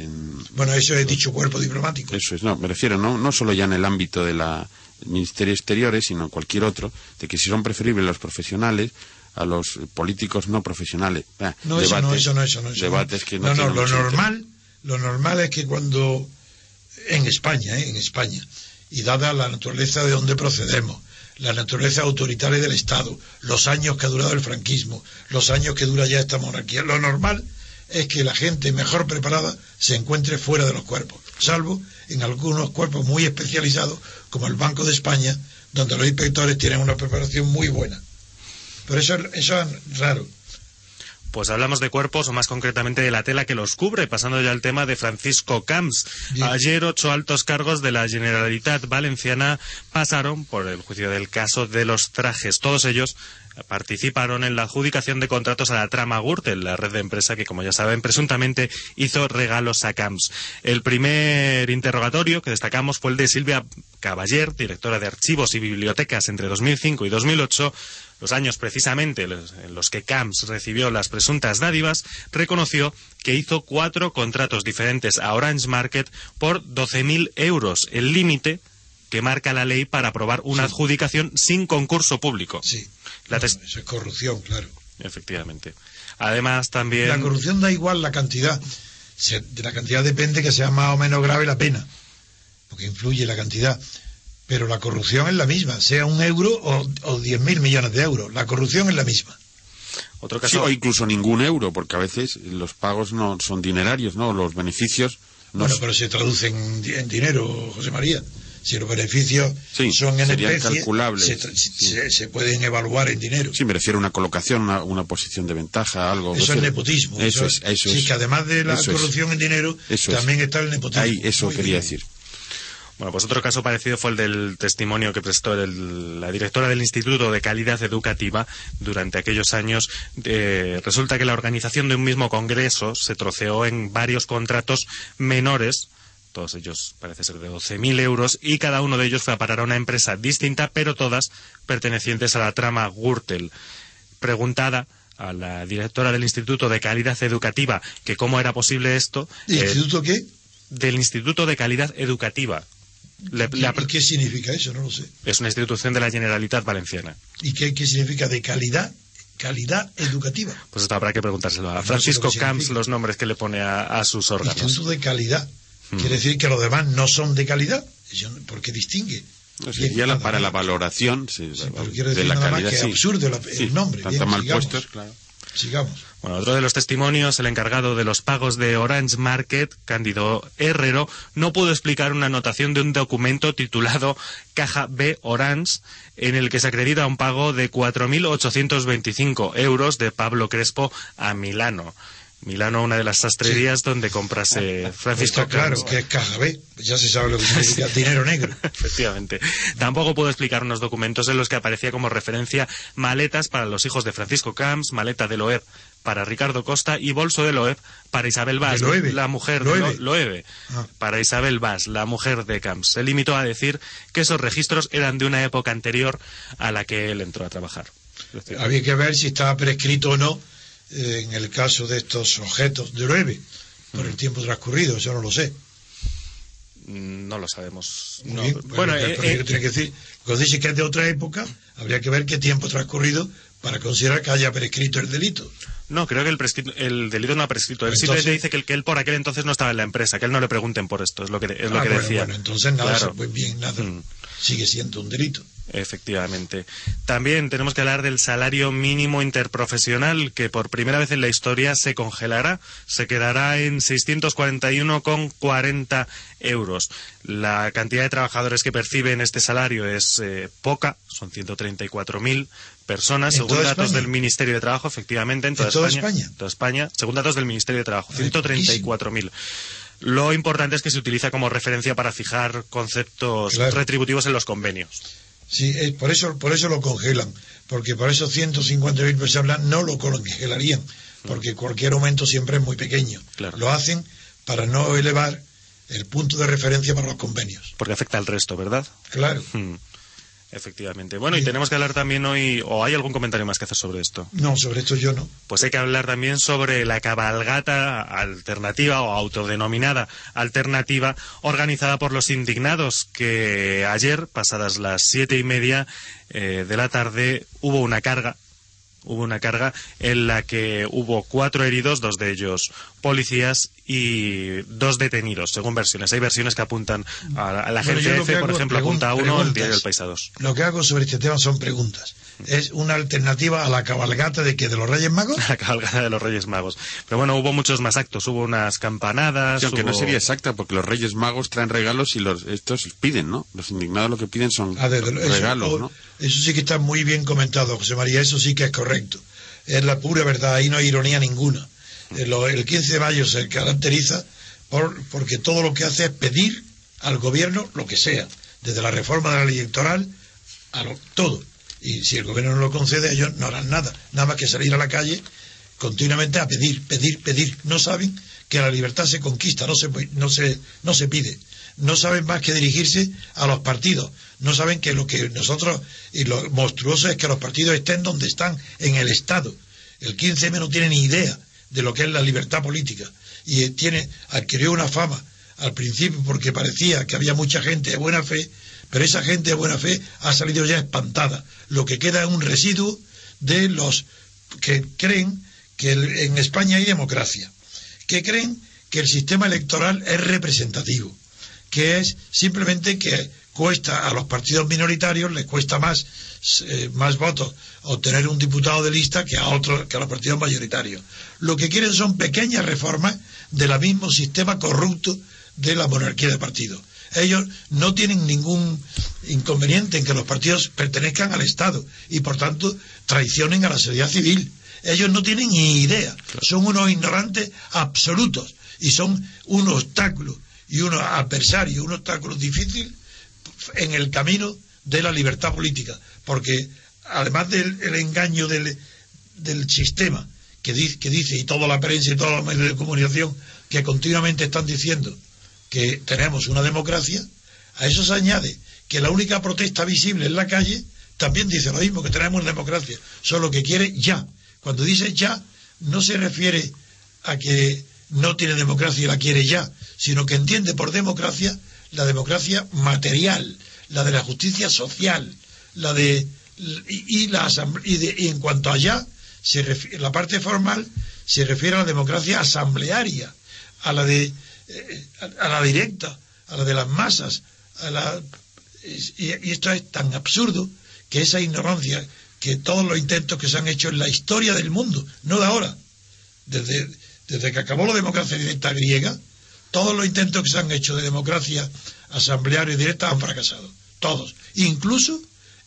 Bueno, eso he dicho cuerpo diplomático. Eso es, no, me refiero no, no solo ya en el ámbito de la Ministerio Exteriores, sino cualquier otro, de que si son preferibles los profesionales a los políticos no profesionales. no, eso no, eso no, eso no. debates que no, no, no lo normal, lo normal es que cuando en España, ¿eh? en España, y dada la naturaleza de donde procedemos, la naturaleza autoritaria del Estado, los años que ha durado el franquismo, los años que dura ya esta monarquía, lo normal es que la gente mejor preparada se encuentre fuera de los cuerpos, salvo en algunos cuerpos muy especializados, como el Banco de España, donde los inspectores tienen una preparación muy buena. Pero eso, eso es raro. Pues hablamos de cuerpos, o más concretamente de la tela que los cubre, pasando ya al tema de Francisco Camps. Ayer ocho altos cargos de la Generalitat Valenciana pasaron por el juicio del caso de los trajes. Todos ellos participaron en la adjudicación de contratos a la trama Gürtel, la red de empresa que, como ya saben, presuntamente hizo regalos a Camps. El primer interrogatorio que destacamos fue el de Silvia Caballер, directora de Archivos y Bibliotecas entre 2005 y 2008, los años precisamente en los que Camps recibió las presuntas dádivas, reconoció que hizo cuatro contratos diferentes a Orange Market por 12.000 euros, el límite que marca la ley para aprobar una adjudicación sin concurso público. Sí. Eso es corrupción, claro. Efectivamente. Además, también. La corrupción da igual la cantidad. de la cantidad depende que sea más o menos grave la pena, porque influye la cantidad pero la corrupción es la misma, sea un euro o, diez mil millones de euros. La corrupción es la misma. Otro caso... o incluso ningún euro, porque a veces los pagos no son dinerarios, ¿no? Los beneficios... No bueno, pero se traducen en dinero, José María. Si los beneficios son en especie, calculables. Se, pueden evaluar en dinero. Sí, me refiero a una colocación, una, una posición de ventaja, algo. Eso es nepotismo. Eso, es, eso Sí, que además de la corrupción en dinero, también está el nepotismo. Ahí, eso quería decir. Bueno, pues otro caso parecido fue el del testimonio que prestó la directora del Instituto de Calidad Educativa durante aquellos años. Eh, resulta que la organización de un mismo congreso se troceó en varios contratos menores todos ellos parece ser de 12.000 euros, y cada uno de ellos fue a parar a una empresa distinta, pero todas pertenecientes a la trama Gürtel. Preguntada a la directora del Instituto de Calidad Educativa que cómo era posible esto. ¿Instituto qué? Del Instituto de Calidad Educativa. ¿Y qué significa eso? No lo sé. Es una institución de la Generalitat Valenciana. ¿Y qué, significa de calidad? calidad educativa. Pues esto habrá que preguntárselo a Francisco Camps los nombres que le pone a, sus órganos. Instituto de calidad. Hmm. Quiere decir que los demás no son de calidad. ¿Por qué distingue? para la valoración de la calidad. es absurdo el nombre. mal puestos, claro. Sigamos. Bueno, otro de los testimonios, el encargado de los pagos de Orange Market, Cándido Herrero, no pudo explicar una anotación de un documento titulado Caja B Orange, en el que se acredita un pago de 4.825 euros de Pablo Crespo a Milano. Milano, una de las sastrerías donde comprase [LAUGHS] Francisco Está claro que es caja B, ya se sabe lo que [LAUGHS] significa dinero negro. [LAUGHS] Efectivamente. Tampoco puedo explicar unos documentos en los que aparecía como referencia maletas para los hijos de Francisco Camps, maleta de Loeb para Ricardo Costa y bolso de Loeb para Isabel Vaz, la mujer Loewe. de Lo- Loewe, Ah. para Isabel Vaz, la mujer de Camps. Se limitó a decir que esos registros eran de una época anterior a la que él entró a trabajar. Había que ver si estaba prescrito o no eh, en el caso de estos objetos de Loewe, por el tiempo transcurrido, eso no lo sé. No lo sabemos. No, bien, bueno, pero eh, eh, tiene que decir, cuando dice que es de otra época, habría que ver qué tiempo transcurrido para considerar que haya prescrito el delito. No, creo que el, prescrito- el delito no ha prescrito. Él Entonces- simplemente dice que, él- que él por aquel entonces no estaba en la empresa, que él no le pregunten por esto, es lo que, es lo Ah, que bueno, decía. bueno, entonces nada, Claro. pues bien, nada, Mm. Sigue siendo un delito. Efectivamente. También tenemos que hablar del salario mínimo interprofesional, que por primera vez en la historia se congelará. Se quedará en 641,40 euros. La cantidad de trabajadores que perciben este salario es eh, poca, son 134.000 personas, ¿En según datos España? del Ministerio de Trabajo, efectivamente, en ¿En toda, España. España? En toda España, según datos del Ministerio de Trabajo, Ay, 134.000. Lo importante es que se utiliza como referencia para fijar conceptos Claro. retributivos en los convenios. Sí, eh, por eso por eso lo congelan, porque por esos 150.000 personas no lo congelarían, porque cualquier aumento siempre es muy pequeño. Claro. Lo hacen para no elevar el punto de referencia para los convenios. Porque afecta al resto, ¿verdad? Claro. Hmm. Efectivamente. Bueno, y tenemos que hablar también hoy, o hay algún comentario más que hacer sobre esto. No, sobre esto yo no. Pues hay que hablar también sobre la cabalgata alternativa o autodenominada alternativa organizada por los indignados, que ayer, pasadas las siete y media eh, de la tarde, hubo una carga. Hubo una carga en la que hubo cuatro heridos, dos de ellos policías y dos detenidos, según versiones. Hay versiones que apuntan a la, Bueno, que por hago ejemplo, apunta a uno, el diario El País a dos. Lo que hago sobre este tema son preguntas. Es una alternativa a la cabalgata de que de los Reyes Magos. [LAUGHS] la cabalgada de los Reyes Magos. Pero bueno, hubo muchos más actos, hubo unas campanadas. Sí, aunque no sería exacta, porque los Reyes Magos traen regalos y los estos piden, ¿no? Los indignados lo que piden son Ah, desde lo- eso, regalos, o- ¿no? eso sí que está muy bien comentado, José María, eso sí que es correcto. Es la pura verdad, ahí no hay ironía ninguna. Eh, El 15 de mayo se caracteriza por, porque todo lo que hace es pedir al gobierno lo que sea, desde la reforma de la ley electoral a lo- todo. Y si el gobierno no lo concede, ellos no harán nada, nada más que salir a la calle continuamente a pedir, pedir, pedir. No saben que la libertad se conquista, no se, no se, no se pide. No saben más que dirigirse a los partidos. No saben que lo que nosotros, y lo monstruoso es que los partidos estén donde están, en el Estado. El 15M no tiene ni idea de lo que es la libertad política. Y eh, tiene, adquirió una fama al principio porque parecía que había mucha gente de buena fe, pero esa gente de buena fe ha salido ya espantada. Lo que queda es un residuo de los que creen que en España hay democracia, que creen que el sistema electoral es representativo, que es simplemente que cuesta a los partidos minoritarios les cuesta más eh, más votos obtener un diputado de lista que a otros que a los partidos mayoritarios. Lo que quieren son pequeñas reformas del mismo sistema corrupto de la monarquía de partidos. Ellos no tienen ningún inconveniente en que los partidos pertenezcan al Estado y por tanto traicionen a la sociedad civil. Ellos no tienen ni idea, son unos ignorantes absolutos y son un obstáculo y un adversario, un obstáculo difícil en el camino de la libertad política, porque además del el engaño del, del sistema que dice, que dice, y toda la prensa y todos los medios de comunicación que continuamente están diciendo que tenemos una democracia, a eso se añade que la única protesta visible en la calle también dice lo mismo, que tenemos democracia, solo que quiere ya. Cuando dice ya, no se refiere a que no tiene democracia y la quiere ya, sino que entiende por democracia la democracia material, la de la justicia social, la de y, y la y, de- y en cuanto allá, se la parte formal se refiere a la democracia asamblearia, a la de eh, a, a la directa, a la de las masas, a la y, y esto es tan absurdo que esa ignorancia, que todos los intentos que se han hecho en la historia del mundo, no de ahora, desde, desde que acabó la democracia directa griega, todos los intentos que se han hecho de democracia asamblearia y directa han fracasado. Todos. Incluso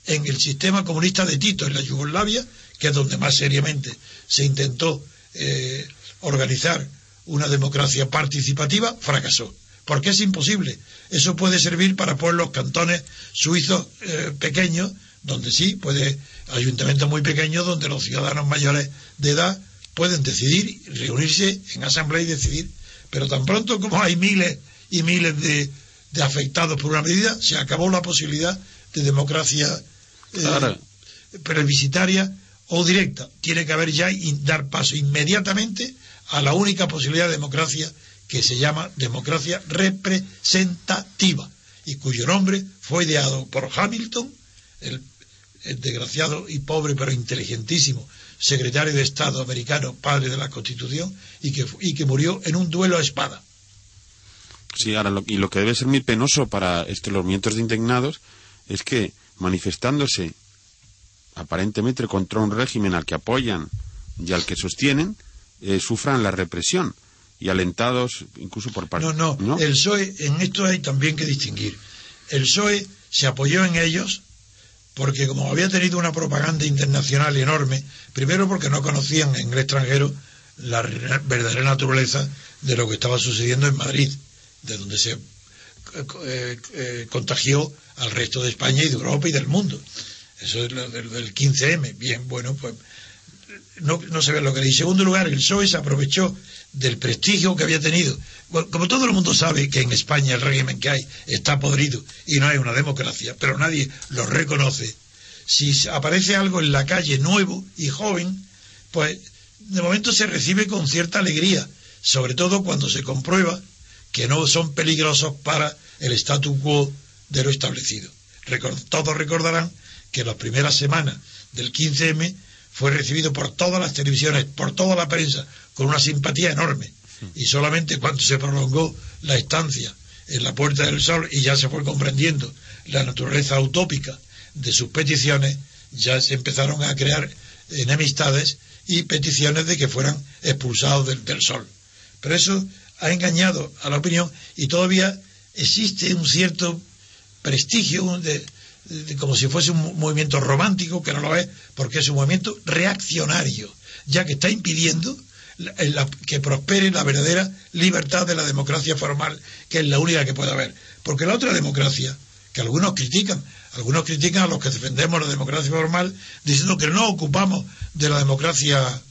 en el sistema comunista de Tito, en la Yugoslavia, que es donde más seriamente se intentó eh, organizar una democracia participativa, fracasó. Porque es imposible. Eso puede servir para pueblos, cantones suizos eh, pequeños, donde sí, puede, ayuntamientos muy pequeños, donde los ciudadanos mayores de edad pueden decidir, reunirse en asamblea y decidir. Pero tan pronto como hay miles y miles de, de afectados por una medida, se acabó la posibilidad de democracia eh, previsitaria o directa. Tiene que haber ya y dar paso inmediatamente a la única posibilidad de democracia que se llama democracia representativa y cuyo nombre fue ideado por Hamilton, el, desgraciado y pobre pero inteligentísimo secretario de Estado americano, padre de la Constitución, y que, y que murió en un duelo a espada. Sí, ahora, y lo que debe ser muy penoso para este, los movimientos de indignados es que manifestándose aparentemente contra un régimen al que apoyan y al que sostienen, eh, sufran la represión y alentados incluso por parte. No, no, no, el PSOE, en esto hay también que distinguir. El PSOE se apoyó en ellos porque como había tenido una propaganda internacional enorme, primero porque no conocían en el extranjero la verdadera naturaleza de lo que estaba sucediendo en Madrid, de donde se eh, eh, contagió al resto de España y de Europa y del mundo. Eso es lo del, 15M. Bien, bueno, pues no, no se ve lo que dice. En segundo lugar, el PSOE se aprovechó del prestigio que había tenido. Como todo el mundo sabe que en España el régimen que hay está podrido y no hay una democracia, pero nadie lo reconoce. Si aparece algo en la calle nuevo y joven, pues de momento se recibe con cierta alegría, sobre todo cuando se comprueba que no son peligrosos para el statu quo de lo establecido. todos recordarán que las primeras semanas del 15M fue recibido por todas las televisiones, por toda la prensa, con una simpatía enorme. Y solamente cuando se prolongó la estancia en la Puerta del Sol y ya se fue comprendiendo la naturaleza utópica de sus peticiones, ya se empezaron a crear enemistades y peticiones de que fueran expulsados del, Sol. Pero eso ha engañado a la opinión y todavía existe un cierto prestigio de, como si fuese un movimiento romántico, que no lo es, porque es un movimiento reaccionario, ya que está impidiendo que prospere la verdadera libertad de la democracia formal, que es la única que puede haber. Porque la otra democracia, que algunos critican, algunos critican a los que defendemos la democracia formal, diciendo que no ocupamos de la democracia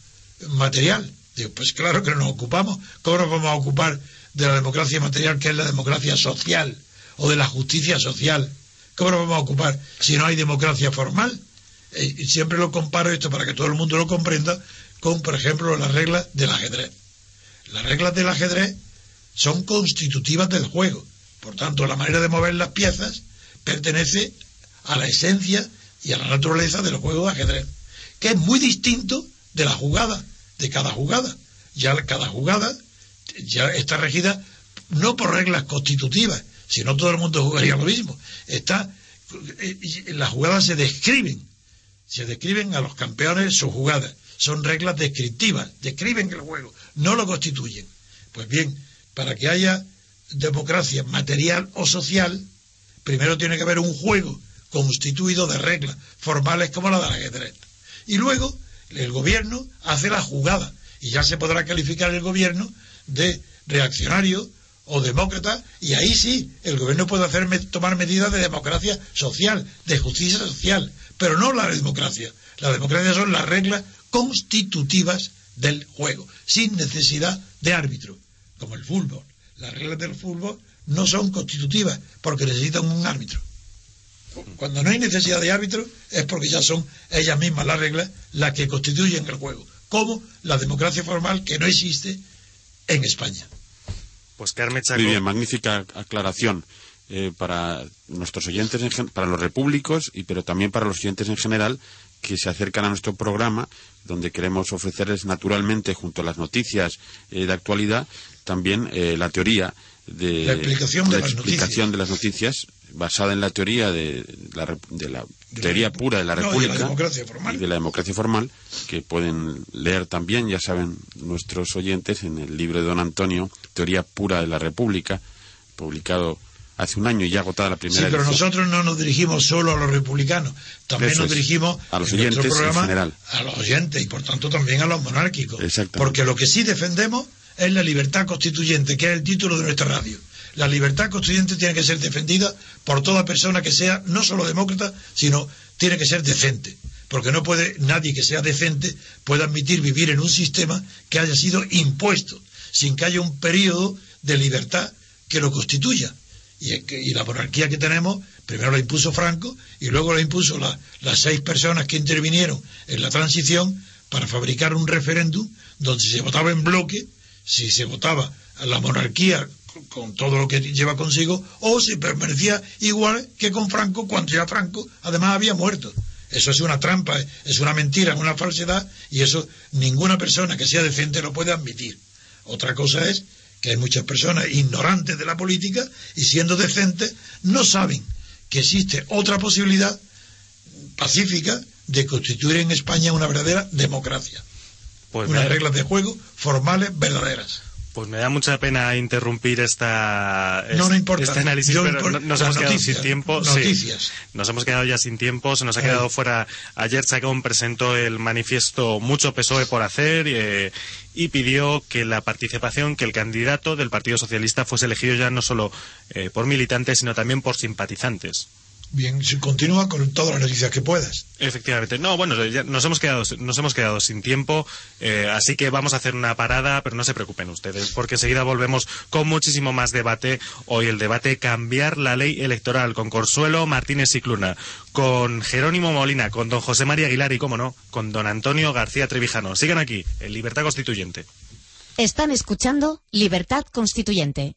material. Digo, pues claro que no nos ocupamos. ¿Cómo nos vamos a ocupar de la democracia material, que es la democracia social, o de la justicia social? ¿Cómo nos vamos a ocupar si no hay democracia formal? Eh, y siempre lo comparo esto para que todo el mundo lo comprenda con, por ejemplo, las reglas del ajedrez. Las reglas del ajedrez son constitutivas del juego. Por tanto, la manera de mover las piezas pertenece a la esencia y a la naturaleza del juego de ajedrez, que es muy distinto de la jugada, de cada jugada. Ya cada jugada ya está regida no por reglas constitutivas, si no todo el mundo jugaría lo mismo. Está, eh, las jugadas se describen, se describen a los campeones sus jugadas. Son reglas descriptivas, describen el juego, no lo constituyen. Pues bien, para que haya democracia material o social, primero tiene que haber un juego constituido de reglas formales como la del ajedrez. Y luego el gobierno hace la jugada y ya se podrá calificar el gobierno de reaccionario o demócrata, y ahí sí, el gobierno puede hacer, tomar medidas de democracia social, de justicia social, pero no la democracia. La democracia son las reglas constitutivas del juego, sin necesidad de árbitro, como el fútbol. Las reglas del fútbol no son constitutivas porque necesitan un árbitro. Cuando no hay necesidad de árbitro es porque ya son ellas mismas las reglas las que constituyen el juego, como la democracia formal que no existe en España. Pues Carmen Muy bien, magnífica aclaración. Eh, para nuestros oyentes, para los repúblicos, y pero también para los oyentes en general que se acercan a nuestro programa, donde queremos ofrecerles naturalmente, junto a las noticias eh, de actualidad, también eh, la teoría de la explicación, de, explicación de, las noticias, basada en la teoría de la, de la teoría pura de la No, República y de la democracia formal, que pueden leer también, ya saben nuestros oyentes, en el libro de don Antonio, Teoría pura de la República, publicado hace un año y ya agotada la Sí, primera pero edición. nosotros no nos dirigimos solo a los republicanos, también Eso nos dirigimos a los en nuestro oyentes en programa general. a los oyentes y por tanto también a los monárquicos. Porque lo que sí defendemos es la libertad constituyente, que es el título de nuestra radio. La libertad constituyente tiene que ser defendida por toda persona que sea no solo demócrata, sino tiene que ser decente. Porque no puede nadie que sea decente puede admitir vivir en un sistema que haya sido impuesto, sin que haya un periodo de libertad que lo constituya. Y, y la monarquía que tenemos, primero la impuso Franco y luego la impuso la- las seis personas que intervinieron en la transición para fabricar un referéndum donde se votaba en bloque, si se votaba a la monarquía con- todo lo que lleva consigo, o si permanecía igual que con Franco cuando ya Franco además había muerto. Eso es una trampa, es una mentira, es una falsedad, y eso ninguna persona que sea decente lo puede admitir. Otra cosa es que hay muchas personas ignorantes de la política y siendo decentes no saben que existe otra posibilidad pacífica de constituir en España una verdadera democracia. Pues unas reglas de juego formales verdaderas. Pues me da mucha pena interrumpir esta, No, no importa. este análisis, Yo pero impor- nos hemos quedado noticias, sin tiempo. sí. noticias. nos hemos quedado ya sin tiempo, se nos ha quedado fuera. Ayer Chacón presentó el manifiesto Mucho PSOE por hacer eh, y pidió que la participación, que el candidato del Partido Socialista fuese elegido ya no solo eh, por militantes, sino también por simpatizantes. Bien, continúa con todas las noticias que puedas. Efectivamente. No, bueno, ya nos hemos quedado, nos hemos quedado sin tiempo, eh, así que vamos a hacer una parada, pero no se preocupen ustedes, porque enseguida volvemos con muchísimo más debate. Hoy el debate cambiar la ley electoral con Corsuelo Martínez y Cluna, con Jerónimo Molina, con don José María Aguilar y, cómo no, con don Antonio García Trevijano. Sigan aquí, en Libertad Constituyente. Están escuchando Libertad Constituyente.